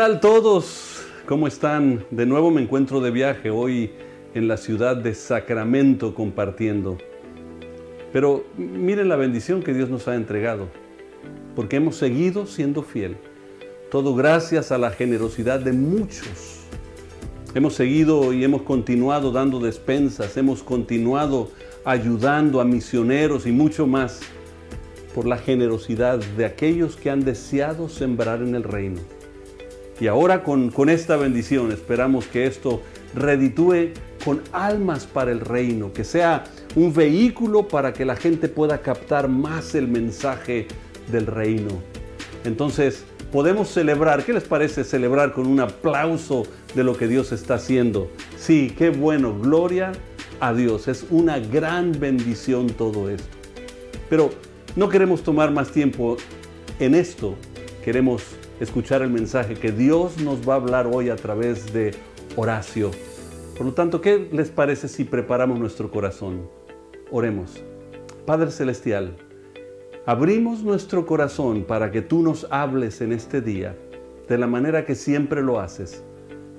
¿Qué tal todos? ¿Cómo están? De nuevo me encuentro de viaje hoy en la ciudad de Sacramento compartiendo. Pero miren la bendición que Dios nos ha entregado, porque hemos seguido siendo fiel. Todo gracias a la generosidad de muchos. Hemos seguido y hemos continuado dando despensas, hemos continuado ayudando a misioneros y mucho más por la generosidad de aquellos que han deseado sembrar en el reino. Y ahora con, con esta bendición esperamos que esto reditúe con almas para el reino, que sea un vehículo para que la gente pueda captar más el mensaje del reino. Entonces, podemos celebrar, ¿qué les parece celebrar con un aplauso de lo que Dios está haciendo? Sí, qué bueno, gloria a Dios, es una gran bendición todo esto. Pero no queremos tomar más tiempo en esto, queremos escuchar el mensaje que Dios nos va a hablar hoy a través de Horacio. Por lo tanto, ¿qué les parece si preparamos nuestro corazón? Oremos. Padre Celestial, abrimos nuestro corazón para que tú nos hables en este día de la manera que siempre lo haces,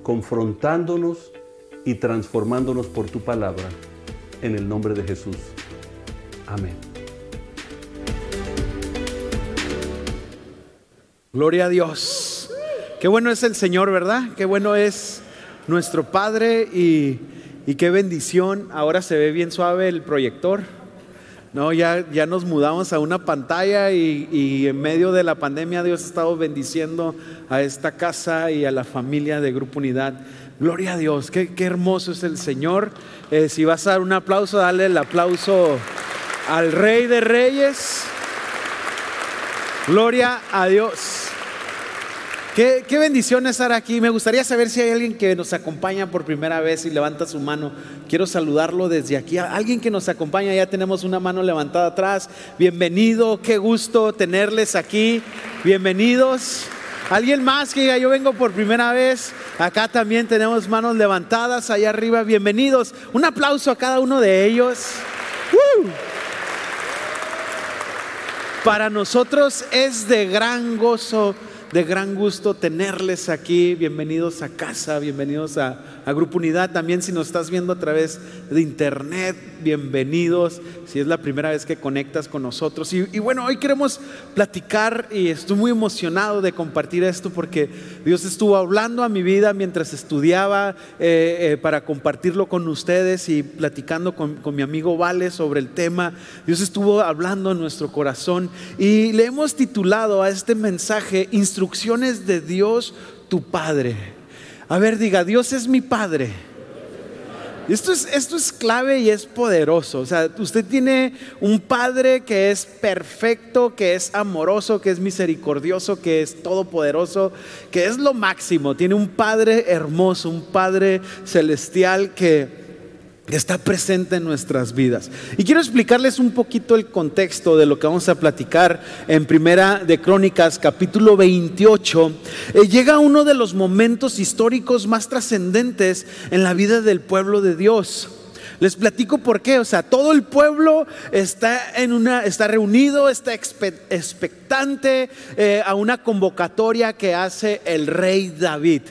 confrontándonos y transformándonos por tu palabra. En el nombre de Jesús. Amén. Gloria a Dios. Qué bueno es el Señor, ¿verdad? Qué bueno es nuestro Padre y, qué bendición. Ahora se ve bien suave el proyector. No, ya, ya nos mudamos a una pantalla y, y, en medio de la pandemia Dios ha estado bendiciendo a esta casa y a la familia de Grupo Unidad. Gloria a Dios, qué, qué hermoso es el Señor. Eh, si vas a dar un aplauso, dale el aplauso al Rey de Reyes. Gloria a Dios. Qué, bendición estar aquí. Me gustaría saber si hay alguien que nos acompaña por primera vez y levanta su mano. Quiero saludarlo desde aquí. Alguien que nos acompaña, ya tenemos una mano levantada atrás. Bienvenido, qué gusto tenerles aquí. Bienvenidos. Alguien más que diga, yo vengo por primera vez. Acá también tenemos manos levantadas, allá arriba. Bienvenidos. Un aplauso a cada uno de ellos. Para nosotros es de gran gozo de gran gusto tenerles aquí. Bienvenidos a casa, bienvenidos a, Grupo Unidad. También si nos estás viendo a través de internet, bienvenidos. Si es la primera vez que conectas con nosotros. Y, bueno, hoy queremos platicar y estoy muy emocionado de compartir esto porque Dios estuvo hablando a mi vida mientras estudiaba eh, eh, para compartirlo con ustedes y platicando con, con mi amigo Vale sobre el tema. Dios estuvo hablando en nuestro corazón y le hemos titulado a este mensaje Instrucciones de Dios, tu Padre. A ver, diga, Dios es mi Padre. Esto es, esto es clave y es poderoso. O sea, usted tiene un padre que es perfecto, que es amoroso, que es misericordioso, que es todopoderoso, que es lo máximo. Tiene un padre hermoso, un padre celestial que está presente en nuestras vidas. Y quiero explicarles un poquito el contexto de lo que vamos a platicar en Primera de Crónicas, capítulo 28. Eh, llega uno de los momentos históricos más trascendentes en la vida del pueblo de Dios. Les platico por qué, o sea, todo el pueblo está en una está reunido, está expectante eh, a una convocatoria que hace el rey David.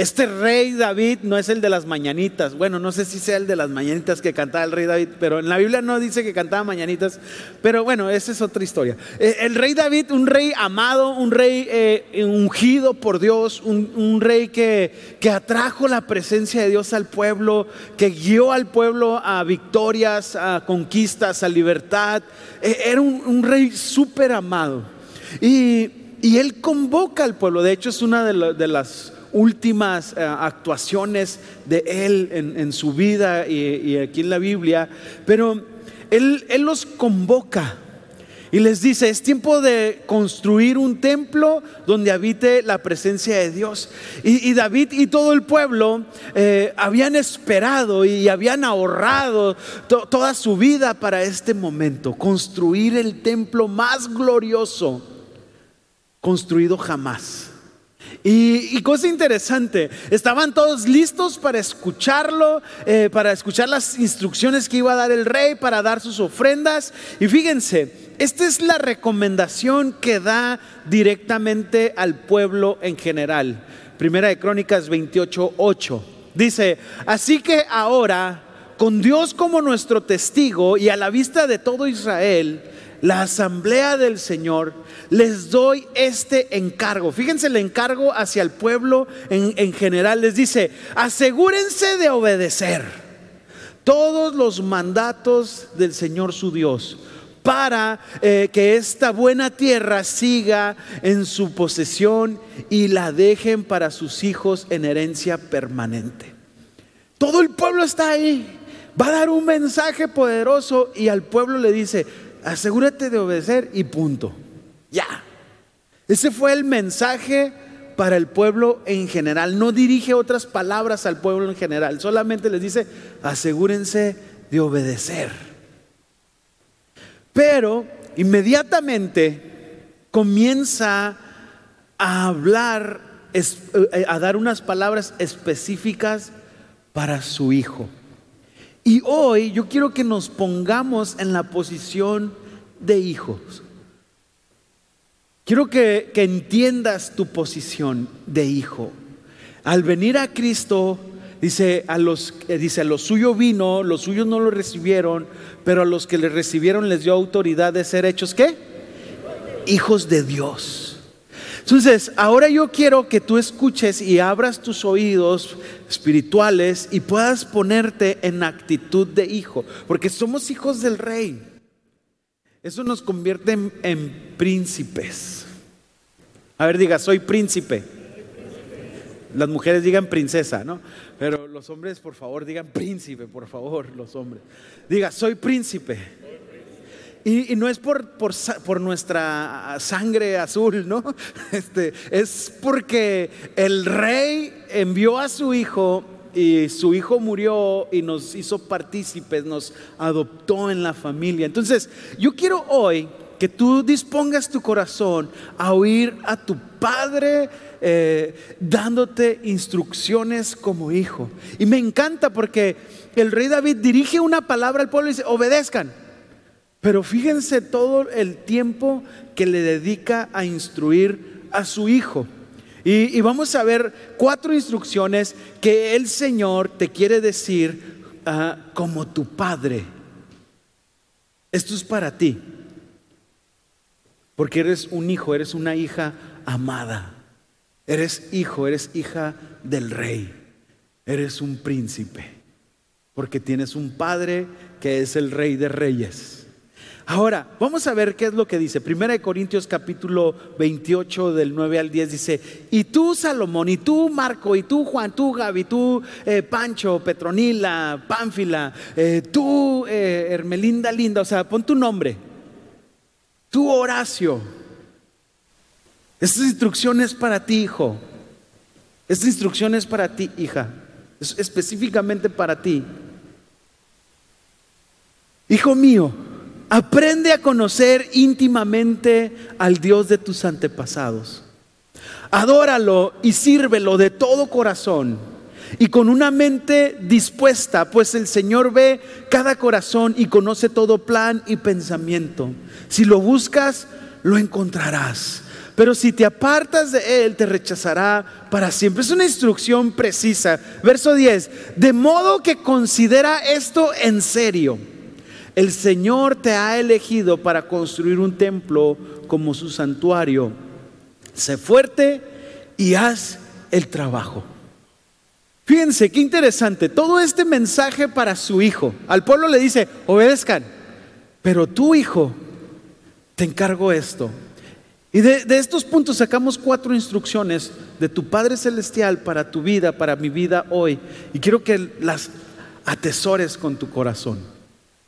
Este rey David no es el de las mañanitas. Bueno, no sé si sea el de las mañanitas que cantaba el rey David, pero en la Biblia no dice que cantaba mañanitas. Pero bueno, esa es otra historia. Eh, el rey David, un rey amado, un rey eh, ungido por Dios, un, rey que, que atrajo la presencia de Dios al pueblo, que guió al pueblo a victorias, a conquistas, a libertad. Eh, era un, rey súper amado. Y, él convoca al pueblo. De hecho, es una de las últimas eh, actuaciones de Él en, su vida y, aquí en la Biblia, pero él, los convoca y les dice, es tiempo de construir un templo donde habite la presencia de Dios. Y, David y todo el pueblo eh, habían esperado y habían ahorrado toda su vida para este momento, construir el templo más glorioso construido jamás. Y, cosa interesante, estaban todos listos para escucharlo, eh, para escuchar las instrucciones que iba a dar el rey, para dar sus ofrendas. Y fíjense, esta es la recomendación que da directamente al pueblo en general. Primera de Crónicas 28, 8. Dice, así que ahora, con Dios como nuestro testigo y a la vista de todo Israel, la asamblea del Señor, les doy este encargo. Fíjense el encargo hacia el pueblo en, general. Les dice, asegúrense de obedecer todos los mandatos del Señor su Dios para eh, que esta buena tierra siga en su posesión y la dejen para sus hijos en herencia permanente. Todo el pueblo está ahí. Va a dar un mensaje poderoso y al pueblo le dice, asegúrate de obedecer y punto. Ya. Ese fue el mensaje para el pueblo en general. No dirige otras palabras al pueblo en general. Solamente les dice, asegúrense de obedecer. Pero inmediatamente comienza a hablar, eh, a dar unas palabras específicas para su hijo. Y hoy yo quiero que nos pongamos en la posición de hijos. Quiero que, entiendas tu posición de hijo. Al venir a Cristo, dice a los, eh, dice, a los suyos vino, los suyos no lo recibieron, pero a los que le recibieron les dio autoridad de ser hechos, ¿qué? Hijos de Dios. Entonces, ahora yo quiero que tú escuches y abras tus oídos espirituales y puedas ponerte en actitud de hijo, porque somos hijos del rey. Eso nos convierte en, príncipes. A ver, diga, soy príncipe. Las mujeres digan princesa, ¿no? Pero los hombres, por favor, digan príncipe, por favor, los hombres. Diga, soy príncipe. Y, no es por, por, nuestra sangre azul, ¿no? Este, es porque el rey envió a su hijo y su hijo murió y nos hizo partícipes, nos adoptó en la familia. Entonces, yo quiero hoy que tú dispongas tu corazón a oír a tu padre eh, dándote instrucciones como hijo. Y me encanta porque el rey David dirige una palabra al pueblo y dice, obedezcan. Pero fíjense todo el tiempo que le dedica a instruir a su hijo. Y, vamos a ver cuatro instrucciones que el Señor te quiere decir ah, como tu padre. Esto es para ti. Porque eres un hijo, eres una hija amada. Eres hijo, eres hija del rey. Eres un príncipe. Porque tienes un padre que es el rey de reyes. Ahora, vamos a ver qué es lo que dice. Primera de Corintios capítulo 28 del 9 al 10 dice, y tú Salomón, y tú Marco, y tú Juan, tú Gaby, tú eh, Pancho, Petronila, Pánfila, eh, tú eh, Hermelinda Linda, o sea, pon tu nombre, tú Horacio. Estas instrucciones para ti, hijo. Esta instrucción es para ti, hija. Es específicamente para ti. Hijo mío, Aprende a conocer íntimamente al Dios de tus antepasados. Adóralo y sírvelo de todo corazón y con una mente dispuesta, pues el Señor ve cada corazón y conoce todo plan y pensamiento. Si lo buscas, lo encontrarás. Pero si te apartas de Él, te rechazará para siempre. Es una instrucción precisa. Verso 10. De modo que considera esto en serio el Señor te ha elegido para construir un templo como su santuario. Sé fuerte y haz el trabajo. Fíjense, qué interesante. Todo este mensaje para su hijo. Al pueblo le dice, obedezcan. Pero tu hijo, te encargo esto. Y de, de, estos puntos sacamos cuatro instrucciones de tu Padre Celestial para tu vida, para mi vida hoy. Y quiero que las atesores con tu corazón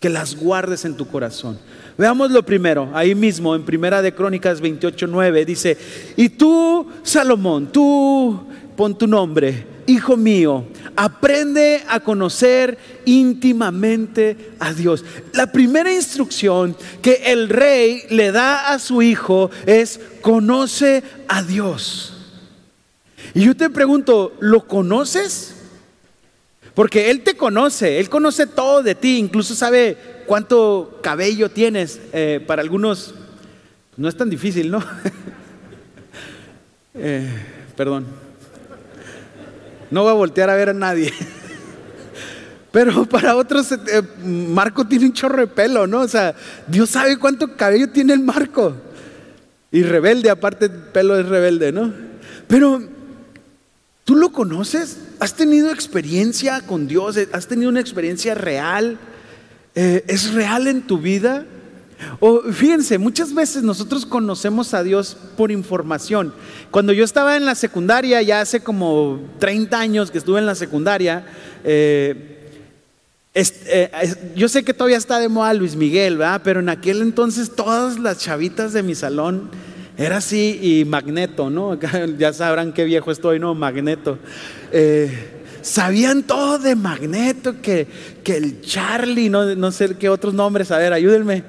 que las guardes en tu corazón. Veamos lo primero, ahí mismo en Primera de Crónicas 28, 9, dice, y tú, Salomón, tú, pon tu nombre, hijo mío, aprende a conocer íntimamente a Dios. La primera instrucción que el rey le da a su hijo es, conoce a Dios. Y yo te pregunto, ¿lo conoces? Porque Él te conoce, Él conoce todo de ti, incluso sabe cuánto cabello tienes. Eh, para algunos no es tan difícil, ¿no? Eh, perdón. No voy a voltear a ver a nadie. Pero para otros, eh, Marco tiene un chorro de pelo, ¿no? O sea, Dios sabe cuánto cabello tiene el Marco. Y rebelde, aparte, el pelo es rebelde, ¿no? Pero, ¿tú lo conoces? ¿Has tenido experiencia con Dios? ¿Has tenido una experiencia real? Eh, ¿Es real en tu vida? O fíjense, muchas veces nosotros conocemos a Dios por información. Cuando yo estaba en la secundaria, ya hace como 30 años que estuve en la secundaria, eh, eh, yo sé que todavía está de moda Luis Miguel, ¿verdad? Pero en aquel entonces todas las chavitas de mi salón era así y Magneto, ¿no? Ya sabrán qué viejo estoy, ¿no? Magneto. Eh, sabían todo de Magneto, que, que el Charlie, no, no sé qué otros nombres, a ver, ayúdenme.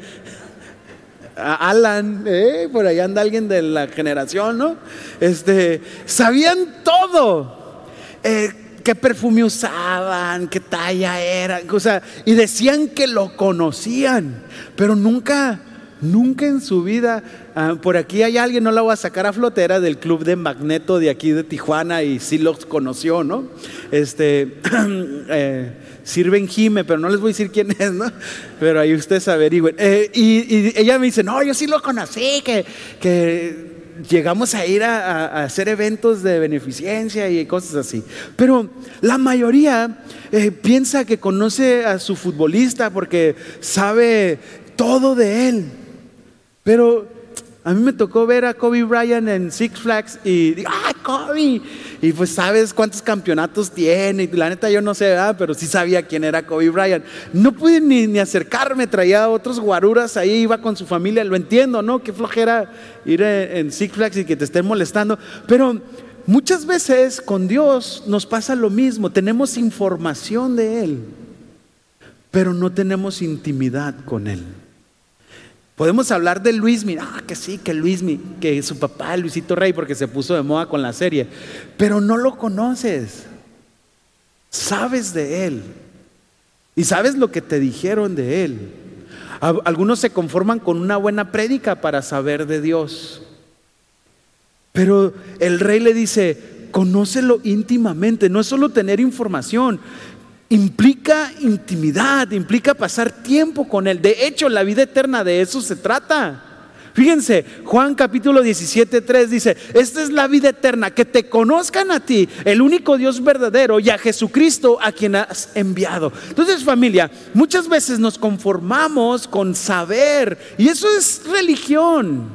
Alan, eh, por ahí anda alguien de la generación, ¿no? Este, sabían todo. Eh, qué perfume usaban, qué talla era, o sea, y decían que lo conocían, pero nunca, nunca en su vida, ah, por aquí hay alguien, no la voy a sacar a flotera del club de Magneto de aquí de Tijuana y sí los conoció, ¿no? Este, eh, sirven Jime, pero no les voy a decir quién es, ¿no? Pero ahí ustedes averigüen. Eh, y, ella me dice, no, yo sí lo conocí, que, que llegamos a ir a, hacer eventos de beneficencia y cosas así. Pero la mayoría eh, piensa que conoce a su futbolista porque sabe todo de él. Pero a mí me tocó ver a Kobe Bryant en Six Flags y digo, ¡ah, Kobe! Y pues sabes cuántos campeonatos tiene. La neta yo no sé, pero sí sabía quién era Kobe Bryant. No pude ni, ni acercarme, traía otros guaruras ahí, iba con su familia. Lo entiendo, ¿no? Qué flojera ir en Six Flags y que te estén molestando. Pero muchas veces con Dios nos pasa lo mismo. Tenemos información de Él, pero no tenemos intimidad con Él. Podemos hablar de Luismi, ah, que sí, que Luismi, que su papá, Luisito Rey, porque se puso de moda con la serie, pero no lo conoces. Sabes de él y sabes lo que te dijeron de él. Algunos se conforman con una buena prédica para saber de Dios. Pero el rey le dice, conócelo íntimamente, no es solo tener información, implica intimidad, implica pasar tiempo con Él. De hecho, la vida eterna de eso se trata. Fíjense, Juan capítulo 17, 3 dice, esta es la vida eterna, que te conozcan a ti, el único Dios verdadero, y a Jesucristo a quien has enviado. Entonces familia, muchas veces nos conformamos con saber, y eso es religión.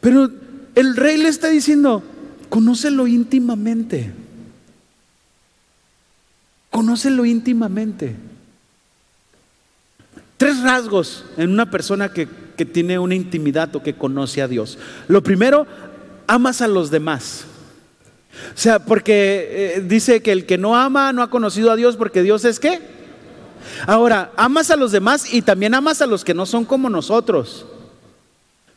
Pero el rey le está diciendo, conócelo íntimamente. Conócelo íntimamente. Tres rasgos en una persona que, tiene una intimidad o que conoce a Dios. Lo primero, amas a los demás. O sea, porque eh, dice que el que no ama no ha conocido a Dios porque Dios es qué. Ahora, amas a los demás y también amas a los que no son como nosotros.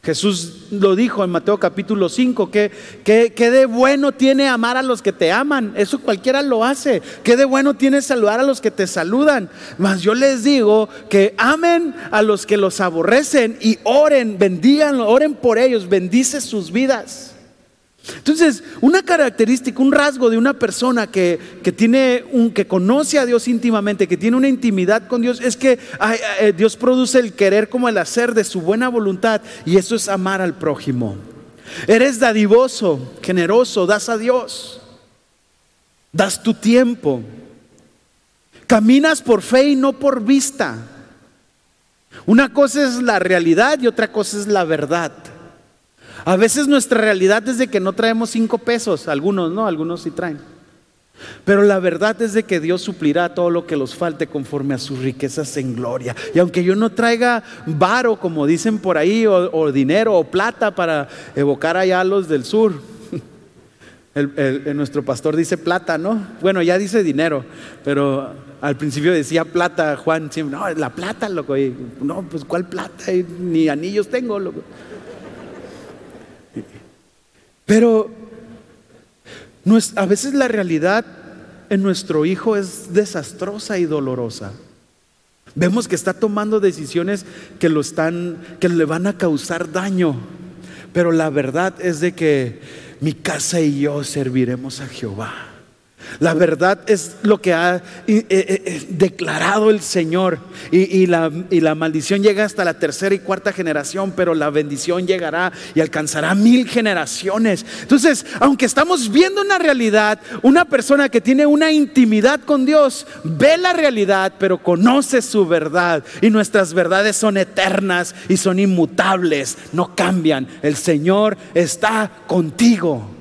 Jesús lo dijo en Mateo capítulo 5, que, que, de bueno tiene amar a los que te aman, eso cualquiera lo hace, que de bueno tiene saludar a los que te saludan, mas yo les digo que amen a los que los aborrecen y oren, bendigan, oren por ellos, bendice sus vidas. Entonces, una característica, un rasgo de una persona que, tiene un, que conoce a Dios íntimamente, que tiene una intimidad con Dios, es que eh, Dios produce el querer como el hacer de su buena voluntad, y eso es amar al prójimo. Eres dadivoso, generoso, das a Dios, das tu tiempo, caminas por fe y no por vista. Una cosa es la realidad y otra cosa es la verdad. A veces nuestra realidad es de que no traemos cinco pesos, algunos no, algunos sí traen. Pero la verdad es de que Dios suplirá todo lo que los falte conforme a sus riquezas en gloria. Y aunque yo no traiga varo, como dicen por ahí, o, dinero o plata para evocar allá a los del sur, nuestro pastor dice plata, ¿no? Bueno, ya dice dinero, pero al principio decía plata, Juan, no, la plata, loco. no, pues ¿cuál plata? Ni anillos tengo, loco. Pero, A veces la realidad en nuestro hijo es desastrosa y dolorosa. Vemos que está tomando decisiones que lo están que le van a causar daño. Pero la verdad es de que mi casa y yo serviremos a Jehová. La verdad es lo que ha eh, eh, eh, declarado el Señor. Y, la, y, la, maldición llega hasta la tercera y cuarta generación, pero la bendición llegará y alcanzará mil generaciones. Entonces, aunque estamos viendo una realidad, una persona que tiene una intimidad con Dios ve la realidad, pero conoce su verdad. Y nuestras verdades son eternas y son inmutables, no cambian. El Señor está contigo.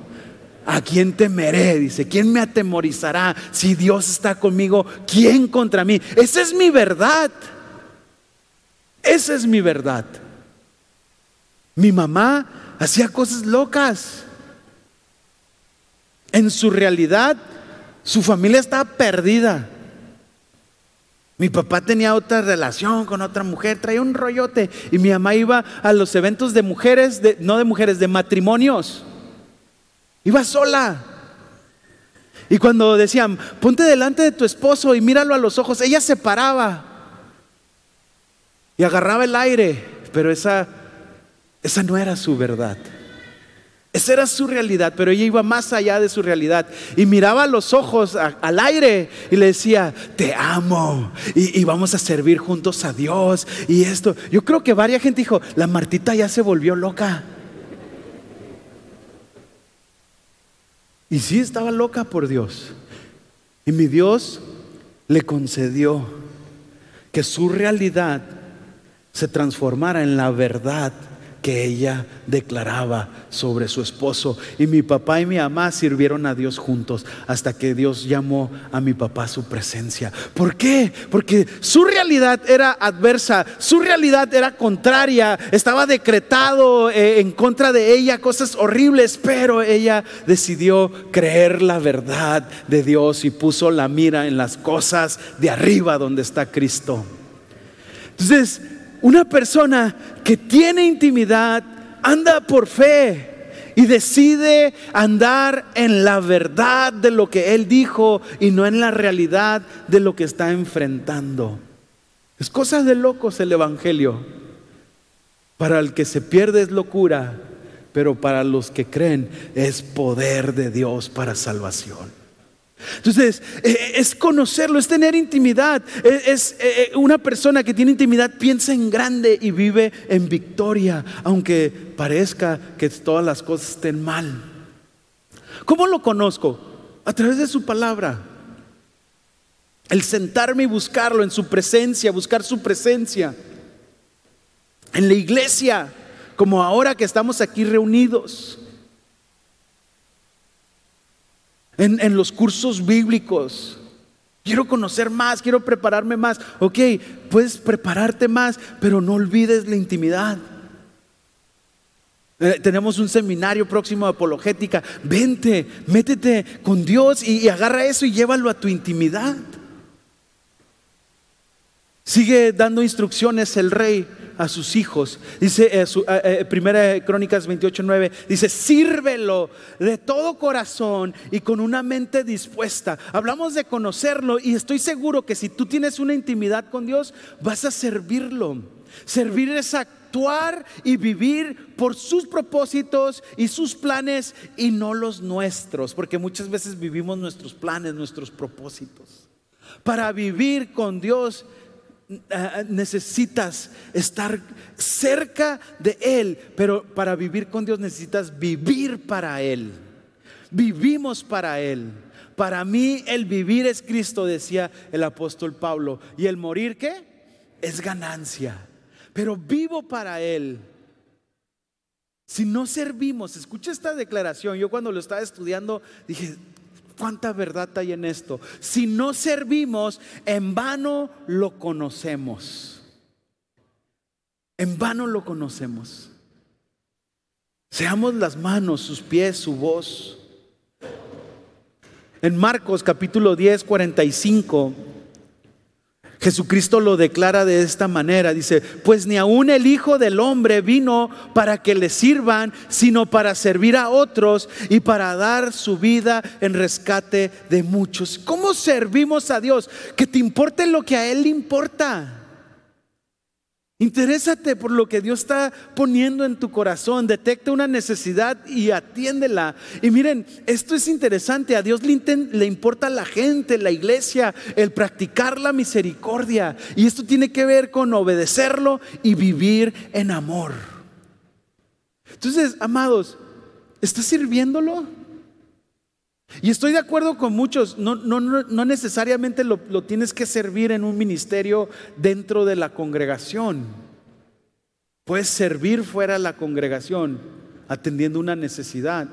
¿A quién temeré? Dice, ¿quién me atemorizará? Si Dios está conmigo, ¿quién contra mí? Esa es mi verdad. Esa es mi verdad. Mi mamá hacía cosas locas. En su realidad, su familia estaba perdida. Mi papá tenía otra relación con otra mujer, traía un rollote. Y mi mamá iba a los eventos de mujeres, no de mujeres, de matrimonios. Iba sola. Y cuando decían, ponte delante de tu esposo y míralo a los ojos, ella se paraba y agarraba el aire, pero esa, esa no era su verdad. Esa era su realidad, pero ella iba más allá de su realidad y miraba a los ojos al aire y le decía, te amo y, y, vamos a servir juntos a Dios y esto. Yo creo que varias gente dijo, la Martita ya se volvió loca. Y sí estaba loca por Dios. Y mi Dios le concedió que su realidad se transformara en la verdad que ella declaraba sobre su esposo. Y mi papá y mi mamá sirvieron a Dios juntos hasta que Dios llamó a mi papá a su presencia. ¿Por qué? Porque su realidad era adversa, su realidad era contraria, estaba decretado eh, en contra de ella cosas horribles, pero ella decidió creer la verdad de Dios y puso la mira en las cosas de arriba donde está Cristo. Entonces, una persona que tiene intimidad anda por fe y decide andar en la verdad de lo que Él dijo y no en la realidad de lo que está enfrentando. Es cosa de locos el Evangelio. Para el que se pierde es locura, pero para los que creen es poder de Dios para salvación. Entonces, eh, es conocerlo, es tener intimidad. Es, eh, una persona que tiene intimidad piensa en grande y vive en victoria, aunque parezca que todas las cosas estén mal. ¿Cómo lo conozco? A través de su palabra. El sentarme y buscarlo en su presencia, buscar su presencia. En la iglesia, como ahora que estamos aquí reunidos. En, los cursos bíblicos. Quiero conocer más, quiero prepararme más. Ok, puedes prepararte más, pero no olvides la intimidad. Eh, tenemos un seminario próximo de apologética. Vente, métete con Dios y agarra eso y llévalo a tu intimidad. Sigue dando instrucciones el rey a sus hijos. Dice eh, eh, eh, Primera Crónicas 28, 9, dice, sírvelo de todo corazón y con una mente dispuesta. Hablamos de conocerlo y estoy seguro que si tú tienes una intimidad con Dios, vas a servirlo. Servir es actuar y vivir por sus propósitos y sus planes y no los nuestros, porque muchas veces vivimos nuestros planes, nuestros propósitos. Para vivir con Dios necesitas estar cerca de Él, pero para vivir con Dios necesitas vivir para Él. Vivimos para Él. Para mí el vivir es Cristo, decía el apóstol Pablo. ¿Y el morir qué? Es ganancia. Pero vivo para Él. Si no servimos, escucha esta declaración. Yo cuando lo estaba estudiando dije, ¿Cuánta verdad hay en esto? Si no servimos, en vano lo conocemos. En vano lo conocemos. Seamos las manos, sus pies, su voz. En Marcos capítulo 10, 45, Jesucristo lo declara de esta manera, dice, pues ni aun el Hijo del Hombre vino para que le sirvan, sino para servir a otros y para dar su vida en rescate de muchos. ¿Cómo servimos a Dios? Que te importe lo que a Él le importa. Interésate por lo que Dios está poniendo en tu corazón, detecta una necesidad y atiéndela. Y miren, esto es interesante, a Dios le, importa la gente, la iglesia, el practicar la misericordia. Y esto tiene que ver con obedecerlo y vivir en amor. Entonces, amados, ¿estás sirviéndolo? Y estoy de acuerdo con muchos, no, no, necesariamente lo, lo tienes que servir en un ministerio dentro de la congregación. Puedes servir fuera de la congregación, atendiendo una necesidad.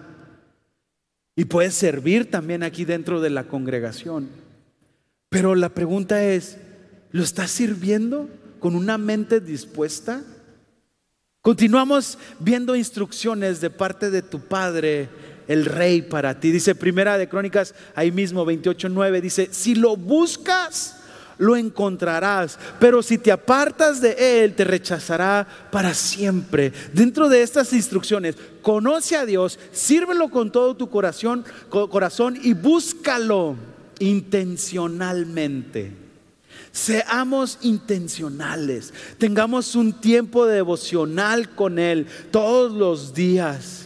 Y puedes servir también aquí dentro de la congregación. Pero la pregunta es, ¿lo estás sirviendo con una mente dispuesta? Continuamos viendo instrucciones de parte de tu Padre el rey para ti. Dice Primera de Crónicas, ahí mismo 28.9, dice, si lo buscas, lo encontrarás, pero si te apartas de él, te rechazará para siempre. Dentro de estas instrucciones, conoce a Dios, sírvelo con todo tu corazón, corazón y búscalo intencionalmente. Seamos intencionales, tengamos un tiempo devocional con Él todos los días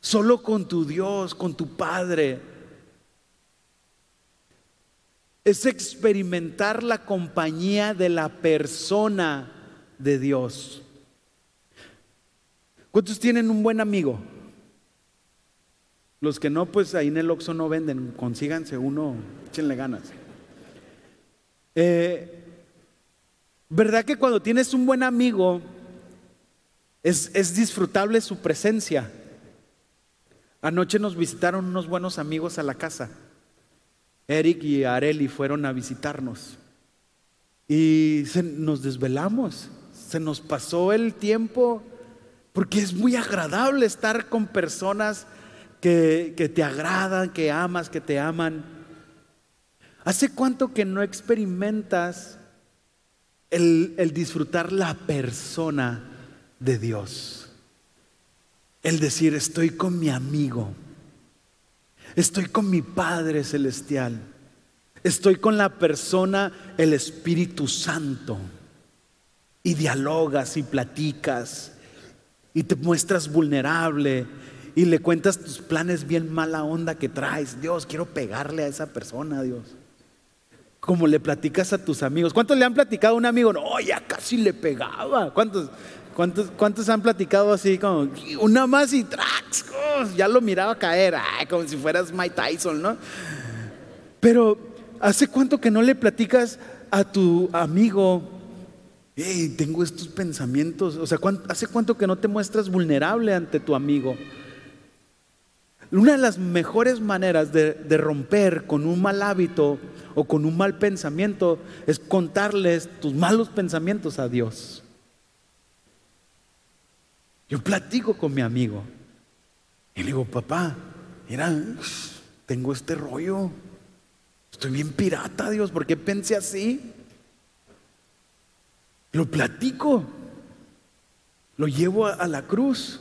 solo con tu Dios, con tu Padre. Es experimentar la compañía de la persona de Dios. ¿Cuántos tienen un buen amigo? Los que no, pues ahí en el Oxxo no venden, consíganse uno, échenle ganas. Eh, ¿Verdad que cuando tienes un buen amigo es, es disfrutable su presencia? Anoche nos visitaron unos buenos amigos a la casa. Eric y Areli fueron a visitarnos. Y nos desvelamos. Se nos pasó el tiempo porque es muy agradable estar con personas que, te agradan, que amas, que te aman. ¿Hace cuánto que no experimentas el disfrutar la persona de Dios? El decir, estoy con mi amigo, estoy con mi Padre Celestial, estoy con la persona, el Espíritu Santo, y dialogas y platicas, y te muestras vulnerable, y le cuentas tus planes bien mala onda que traes. Dios, quiero pegarle a esa persona, Dios. Como le platicas a tus amigos. ¿Cuántos le han platicado a un amigo? No, ya casi le pegaba. ¿Cuántos? ¿Cuántos, han platicado así como una más y tracks? Ya lo miraba caer, como si fueras Mike Tyson, ¿no? Pero ¿hace cuánto que no le platicas a tu amigo? Hey, tengo estos pensamientos. O sea, ¿hace cuánto que no te muestras vulnerable ante tu amigo? Una de las mejores maneras de, de, romper con un mal hábito o con un mal pensamiento es contarles tus malos pensamientos a Dios. Yo platico con mi amigo y le digo, papá, mira, tengo este rollo. Estoy bien pirata, Dios, ¿por qué pensé así? Lo platico, lo llevo a, la cruz.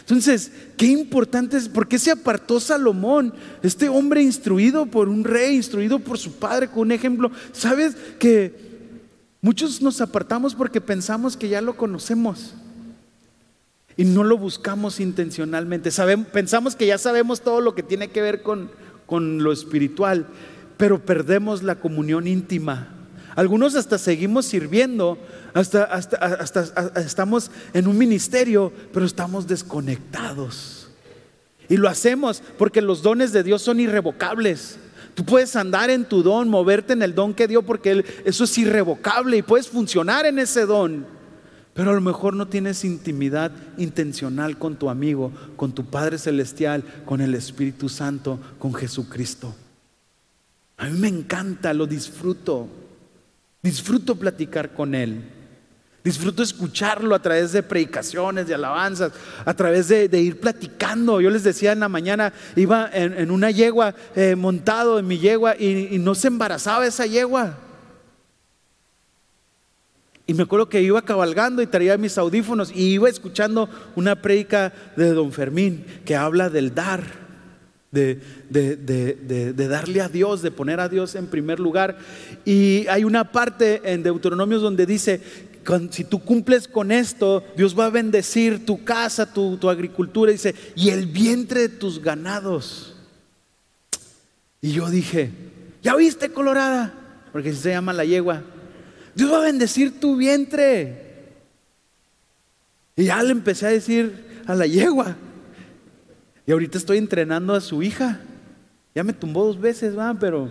Entonces, qué importante es, ¿por qué se apartó Salomón? Este hombre instruido por un rey, instruido por su padre, con un ejemplo. ¿Sabes que muchos nos apartamos porque pensamos que ya lo conocemos? Y no lo buscamos intencionalmente. pensamos que ya sabemos todo lo que tiene que ver con, con lo espiritual, pero perdemos la comunión íntima. Algunos hasta seguimos sirviendo, hasta, hasta, hasta, estamos en un ministerio, pero estamos desconectados. Y lo hacemos porque los dones de Dios son irrevocables. Tú puedes andar en tu don, moverte en el don que dio, porque eso es irrevocable y puedes funcionar en ese don. Pero a lo mejor no tienes intimidad intencional con tu amigo, con tu Padre Celestial, con el Espíritu Santo, con Jesucristo. A mí me encanta, lo disfruto. Disfruto platicar con Él. Disfruto escucharlo a través de predicaciones, de alabanzas, a través de, ir platicando. Yo les decía en la mañana, iba en, una yegua, eh, montado en mi yegua, y no se embarazaba esa yegua. Y me acuerdo que iba cabalgando y traía mis audífonos y iba escuchando una prédica de don Fermín que habla del dar, de, de, darle a Dios, de poner a Dios en primer lugar. Y hay una parte en Deuteronomios donde dice, si tú cumples con esto, Dios va a bendecir tu casa, tu, tu agricultura, dice, y el vientre de tus ganados. Y yo dije, ¿ya viste Colorada? Porque se llama la yegua. Dios va a bendecir tu vientre. Y ya le empecé a decir a la yegua. Y ahorita estoy entrenando a su hija. Ya me tumbó dos veces, va, pero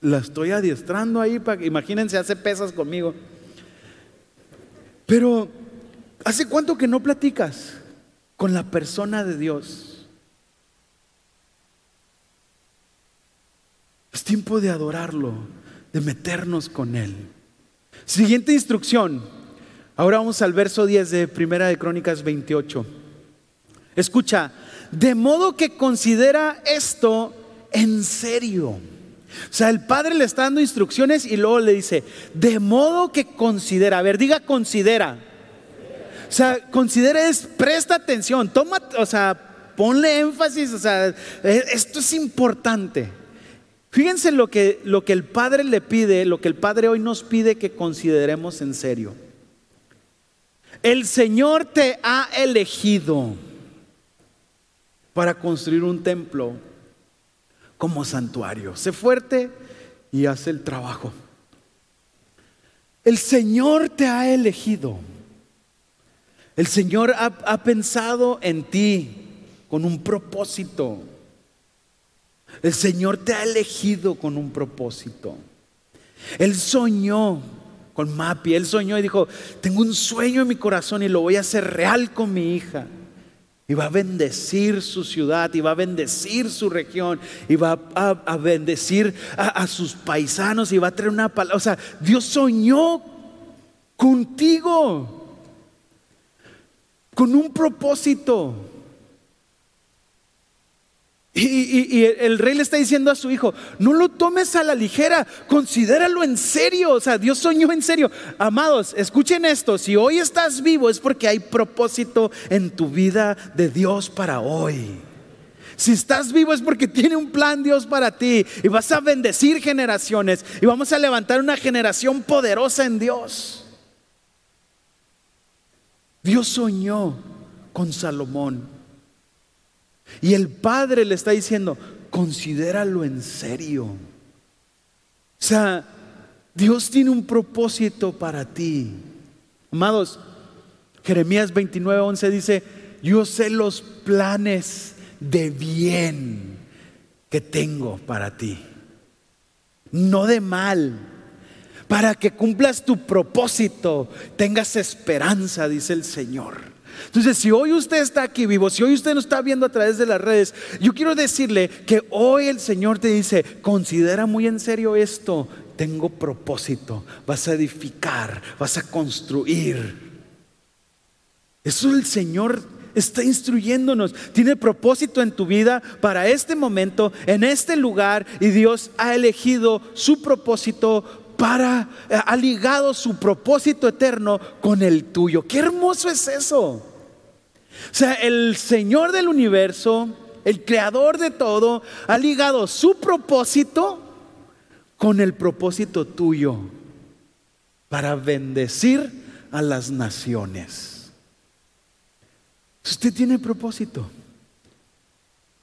la estoy adiestrando ahí para imagínense, hace pesas conmigo. Pero ¿hace cuánto que no platicas con la persona de Dios? Es tiempo de adorarlo de meternos con Él. Siguiente instrucción. Ahora vamos al verso 10 de Primera de Crónicas 28. Escucha, de modo que considera esto en serio. O sea, el padre le está dando instrucciones y luego le dice, de modo que considera, a ver, diga considera. O sea, considera es, presta atención, toma, o sea, ponle énfasis, o sea, e, esto es importante. Fíjense lo que, lo que el Padre le pide, lo que el Padre hoy nos pide que consideremos en serio. El Señor te ha elegido para construir un templo como santuario. Sé fuerte y haz el trabajo. El Señor te ha elegido. El Señor ha, ha pensado en ti con un propósito. El Señor te ha elegido con un propósito. Él soñó con Mapi, él soñó y dijo, tengo un sueño en mi corazón y lo voy a hacer real con mi hija. Y va a bendecir su ciudad, y va a bendecir su región, y va a, bendecir a, a, sus paisanos, y va a traer una palabra. O sea, Dios soñó contigo, con un propósito. Y, el rey le está diciendo a su hijo, no lo tomes a la ligera, considéralo en serio. O sea, Dios soñó en serio. Amados, escuchen esto, si hoy estás vivo es porque hay propósito en tu vida de Dios para hoy. Si estás vivo es porque tiene un plan Dios para ti y vas a bendecir generaciones y vamos a levantar una generación poderosa en Dios. Dios soñó con Salomón. Y el Padre le está diciendo, considéralo en serio. O sea, Dios tiene un propósito para ti. Amados, Jeremías 29, 11 dice, yo sé los planes de bien que tengo para ti, no de mal, para que cumplas tu propósito, tengas esperanza, dice el Señor. Entonces, si hoy usted está aquí vivo, si hoy usted nos está viendo a través de las redes, yo quiero decirle que hoy el Señor te dice, considera muy en serio esto, tengo propósito, vas a edificar, vas a construir. Eso el Señor está instruyéndonos. Tiene propósito en tu vida para este momento, en este lugar, y Dios ha elegido su propósito para, eh, ha ligado su propósito eterno con el tuyo. Qué hermoso es eso. O sea, el Señor del universo, el creador de todo, ha ligado su propósito con el propósito tuyo para bendecir a las naciones. Usted tiene propósito.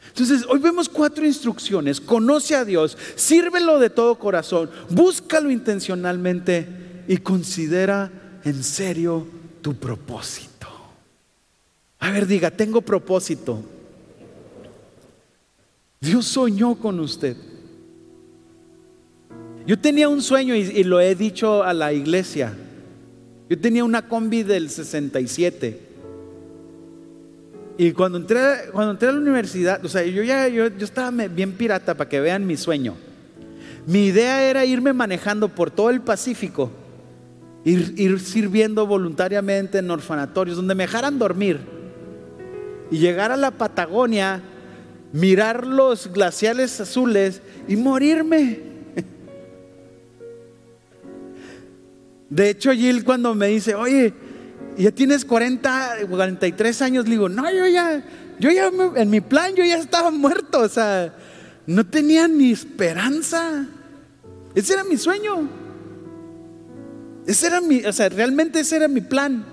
Entonces, hoy vemos cuatro instrucciones. Conoce a Dios, sírvelo de todo corazón, búscalo intencionalmente y considera en serio tu propósito. A ver, diga, tengo propósito. Dios soñó con usted. Yo tenía un sueño y, y, lo he dicho a la iglesia. Yo tenía una combi del 67 y cuando entré, cuando entré a la universidad, o sea, yo ya yo, estaba bien pirata para que vean mi sueño. Mi idea era irme manejando por todo el Pacífico, ir, ir sirviendo voluntariamente en orfanatorios, donde me dejaran dormir. Y llegar a la Patagonia, mirar los glaciales azules y morirme. De hecho, Jill cuando me dice, oye, ya tienes 40, 43 años, le digo, no, yo ya, yo ya, en mi plan, yo ya estaba muerto, o sea, no tenía ni esperanza. Ese era mi sueño. Ese era mi, o sea, realmente ese era mi plan.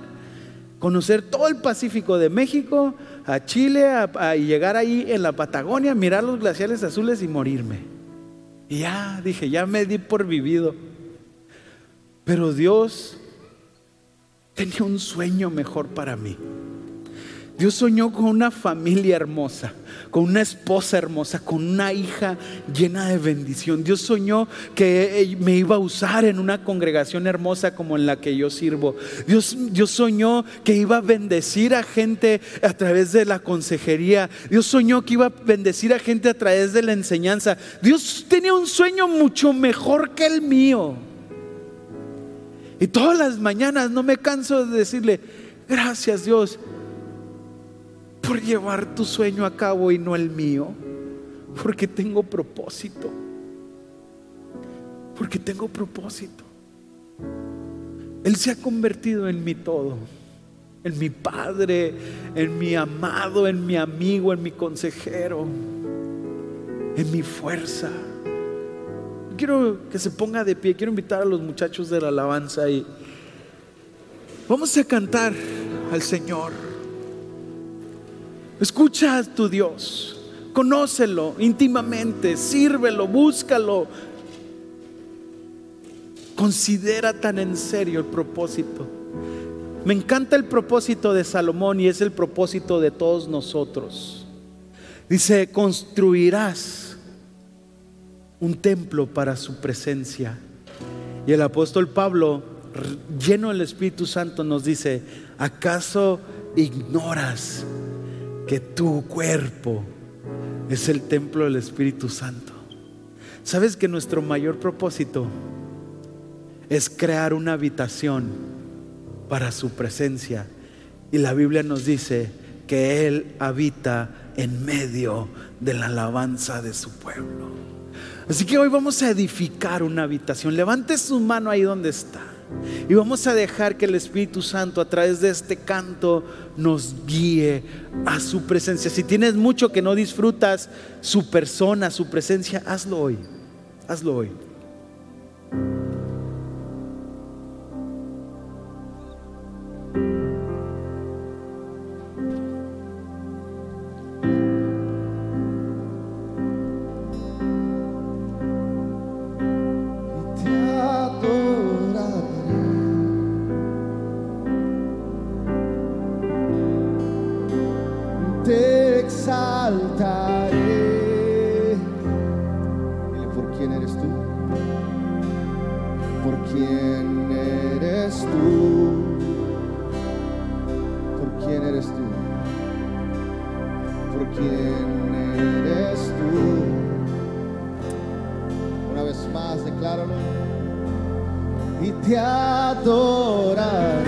Conocer todo el Pacífico de México a Chile y llegar ahí en la Patagonia, mirar los glaciales azules y morirme. Y ya dije, ya me di por vivido. Pero Dios tenía un sueño mejor para mí. Dios soñó con una familia hermosa, con una esposa hermosa, con una hija llena de bendición. Dios soñó que me iba a usar en una congregación hermosa como en la que yo sirvo. Dios, Dios soñó que iba a bendecir a gente a través de la consejería. Dios soñó que iba a bendecir a gente a través de la enseñanza. Dios tenía un sueño mucho mejor que el mío. Y todas las mañanas no me canso de decirle, gracias Dios por llevar tu sueño a cabo y no el mío, porque tengo propósito, porque tengo propósito. Él se ha convertido en mi todo, en mi padre, en mi amado, en mi amigo, en mi consejero, en mi fuerza quiero que se ponga de pie, quiero invitar a los muchachos de la alabanza y vamos a cantar al Señor. Escucha a tu Dios, conócelo íntimamente, sírvelo, búscalo. Considera tan en serio el propósito. Me encanta el propósito de Salomón y es el propósito de todos nosotros. Dice, construirás un templo para su presencia. Y el apóstol Pablo, lleno del Espíritu Santo, nos dice, ¿acaso ignoras que tu cuerpo es el templo del Espíritu Santo? ¿Sabes que nuestro mayor propósito es crear una habitación para su presencia? Y la Biblia nos dice que Él habita en medio de la alabanza de su pueblo. Así que hoy vamos a edificar una habitación. Levante su mano ahí donde está. Y vamos a dejar que el Espíritu Santo a través de este canto nos guíe a su presencia. Si tienes mucho que no disfrutas su persona, su presencia, hazlo hoy. Hazlo hoy. Dile, ¿por quién eres tú? ¿Por quién eres tú? ¿Por quién eres tú? ¿Por quién eres tú? Una vez más, decláralo. Y te adoraré.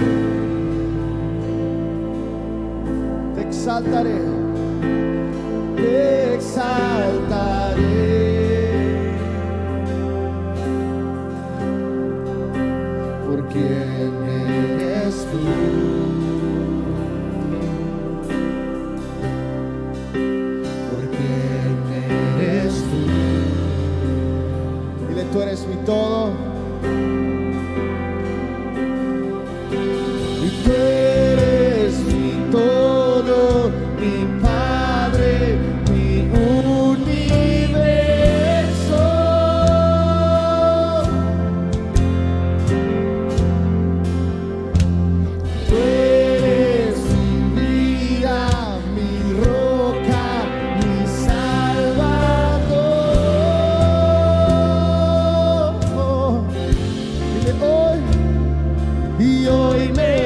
Te exaltaré. y hoy me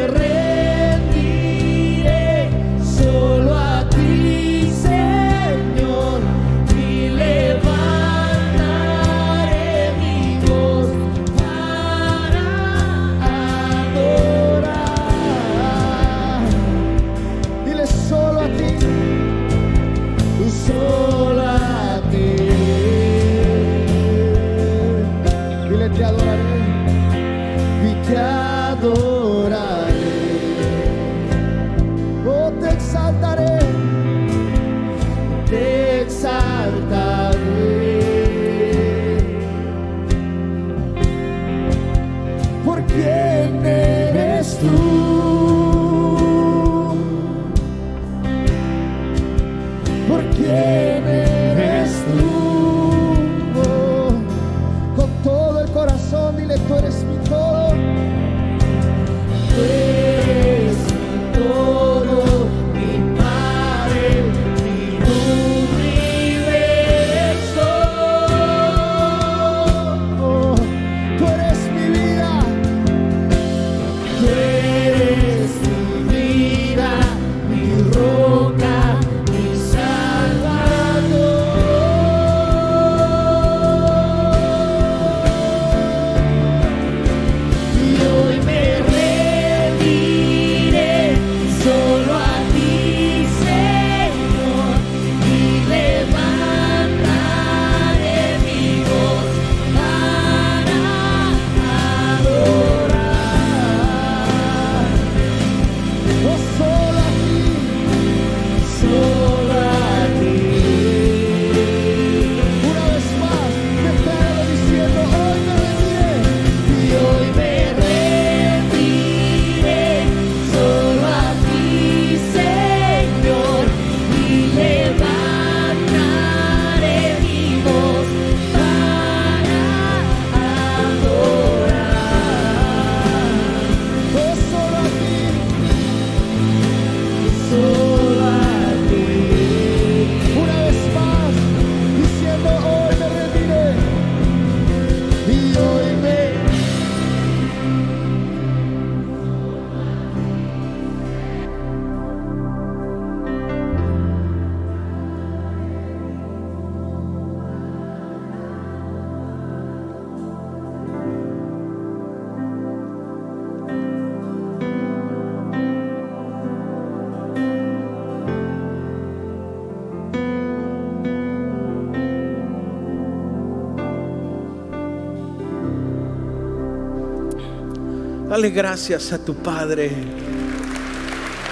Dale gracias a tu Padre.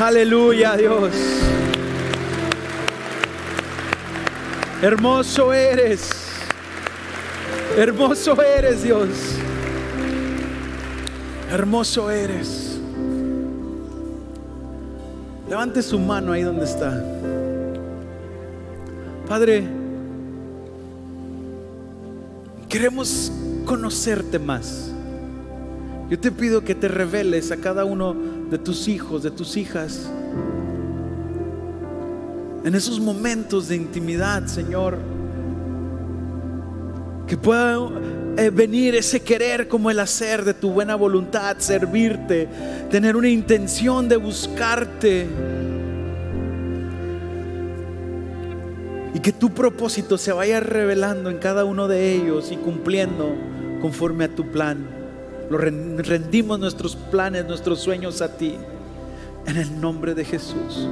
Aleluya, Dios. Hermoso eres. Hermoso eres, Dios. Hermoso eres. Levante su mano ahí donde está. Padre, queremos conocerte más. Yo te pido que te reveles a cada uno de tus hijos, de tus hijas. En esos momentos de intimidad, Señor. Que pueda eh, venir ese querer como el hacer de tu buena voluntad, servirte, tener una intención de buscarte. Y que tu propósito se vaya revelando en cada uno de ellos y cumpliendo conforme a tu plan. Lo ren- rendimos nuestros planes, nuestros sueños a ti. En el nombre de Jesús.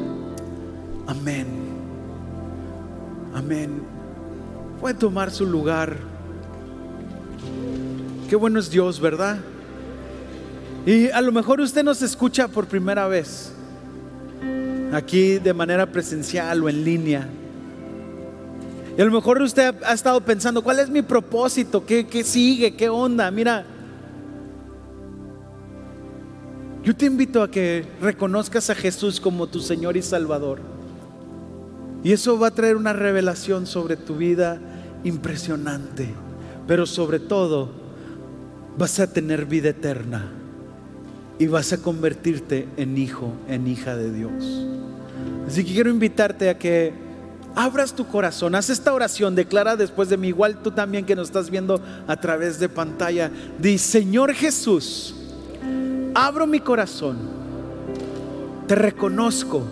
Amén. Amén. Puede tomar su lugar. Qué bueno es Dios, ¿verdad? Y a lo mejor usted nos escucha por primera vez. Aquí de manera presencial o en línea. Y a lo mejor usted ha estado pensando, ¿cuál es mi propósito? ¿Qué, qué sigue? ¿Qué onda? Mira, yo te invito a que reconozcas a Jesús como tu Señor y Salvador. Y eso va a traer una revelación sobre tu vida impresionante. Pero sobre todo, vas a tener vida eterna. Y vas a convertirte en hijo, en hija de Dios. Así que quiero invitarte a que abras tu corazón, haz esta oración, declara después de mí, igual tú también que nos estás viendo a través de pantalla, di, Señor Jesús, abro mi corazón, te reconozco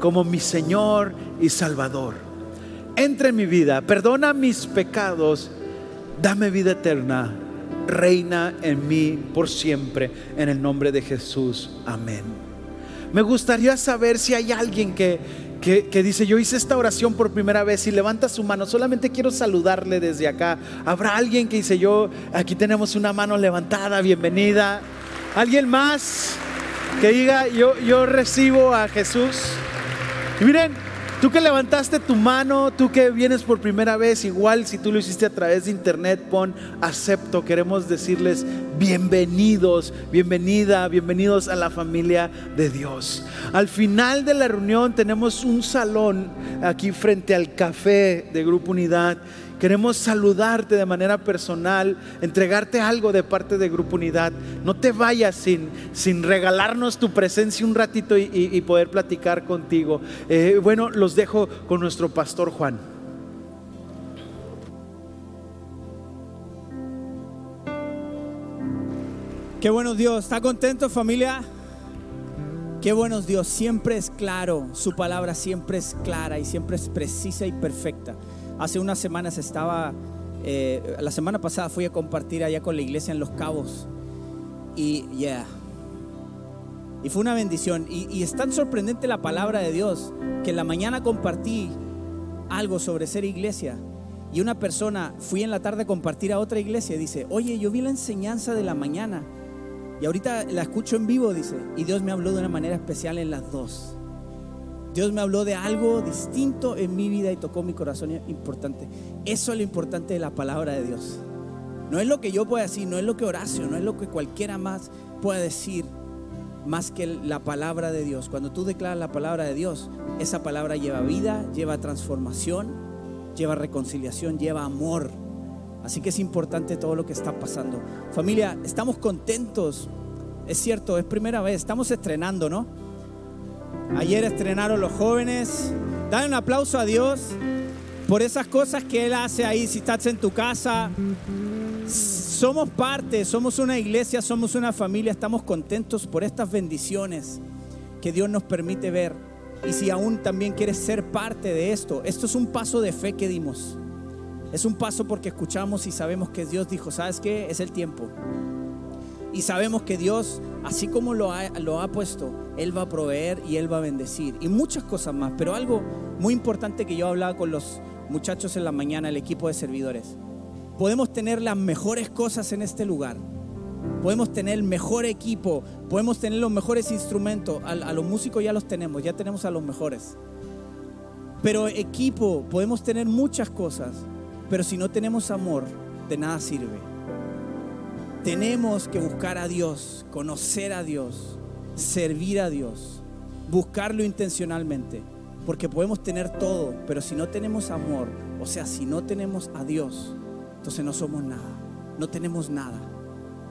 como mi Señor y Salvador. Entra en mi vida, perdona mis pecados, dame vida eterna, reina en mí por siempre, en el nombre de Jesús. Amén. Me gustaría saber si hay alguien que, que, dice, yo hice esta oración por primera vez y levanta su mano, solamente quiero saludarle desde acá. Habrá alguien que dice, yo, aquí tenemos una mano levantada, bienvenida. ¿Alguien más que diga, yo, yo recibo a Jesús? Y miren, tú que levantaste tu mano, tú que vienes por primera vez, igual si tú lo hiciste a través de internet, pon acepto. Queremos decirles bienvenidos, bienvenida, bienvenidos a la familia de Dios. Al final de la reunión tenemos un salón aquí frente al café de Grupo Unidad. Queremos saludarte de manera personal, entregarte algo de parte de Grupo Unidad. No te vayas sin, sin regalarnos tu presencia un ratito y, poder platicar contigo. Eh, bueno, los dejo con nuestro pastor Juan. Qué bueno Dios. ¿Está contento familia? Qué bueno es Dios. Siempre es claro. Su palabra siempre es clara y siempre es precisa y perfecta. Hace unas semanas estaba, eh, la semana pasada fui a compartir allá con la iglesia en Los Cabos. Y, yeah. Y fue una bendición. Y, y es tan sorprendente la palabra de Dios que en la mañana compartí algo sobre ser iglesia. Y una persona, fui en la tarde a compartir a otra iglesia y dice, oye, yo vi la enseñanza de la mañana y ahorita la escucho en vivo, dice, y Dios me habló de una manera especial en las dos. Dios me habló de algo distinto en mi vida y tocó mi corazón importante. Eso es lo importante de la palabra de Dios. No es lo que yo pueda decir, no es lo que Horacio, no es lo que cualquiera más pueda decir, más que la palabra de Dios. Cuando tú declaras la palabra de Dios, esa palabra lleva vida, lleva transformación, lleva reconciliación, lleva amor. Así que es importante todo lo que está pasando. Familia, estamos contentos. Es cierto, es primera vez, estamos estrenando, ¿no? Ayer estrenaron los jóvenes. Dale un aplauso a Dios por esas cosas que Él hace ahí. Si estás en tu casa, somos parte, somos una iglesia, somos una familia. Estamos contentos por estas bendiciones que Dios nos permite ver. Y si aún también quieres ser parte de esto, esto es un paso de fe que dimos. Es un paso porque escuchamos y sabemos que Dios dijo, ¿sabes qué? Es el tiempo. Y sabemos que Dios, así como lo ha, lo ha puesto, Él va a proveer y Él va a bendecir. Y muchas cosas más. Pero algo muy importante que yo hablaba con los muchachos en la mañana, el equipo de servidores. Podemos tener las mejores cosas en este lugar. Podemos tener el mejor equipo, podemos tener los mejores instrumentos. A, a los músicos ya los tenemos, ya tenemos a los mejores. Pero equipo, podemos tener muchas cosas, pero si no tenemos amor, de nada sirve. Tenemos que buscar a Dios, conocer a Dios, servir a Dios, buscarlo intencionalmente, porque podemos tener todo, pero si no tenemos amor, o sea, si no tenemos a Dios, entonces no somos nada, no tenemos nada.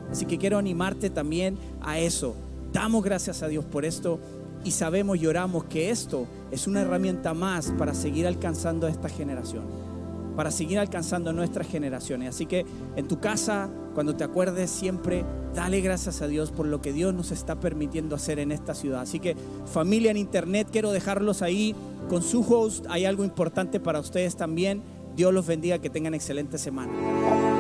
Así que quiero animarte también a eso. Damos gracias a Dios por esto y sabemos y oramos que esto es una herramienta más para seguir alcanzando a esta generación, para seguir alcanzando nuestras generaciones. Así que en tu casa, cuando te acuerdes, siempre dale gracias a Dios por lo que Dios nos está permitiendo hacer en esta ciudad. Así que familia en internet, quiero dejarlos ahí con su host. Hay algo importante para ustedes también. Dios los bendiga, que tengan excelente semana.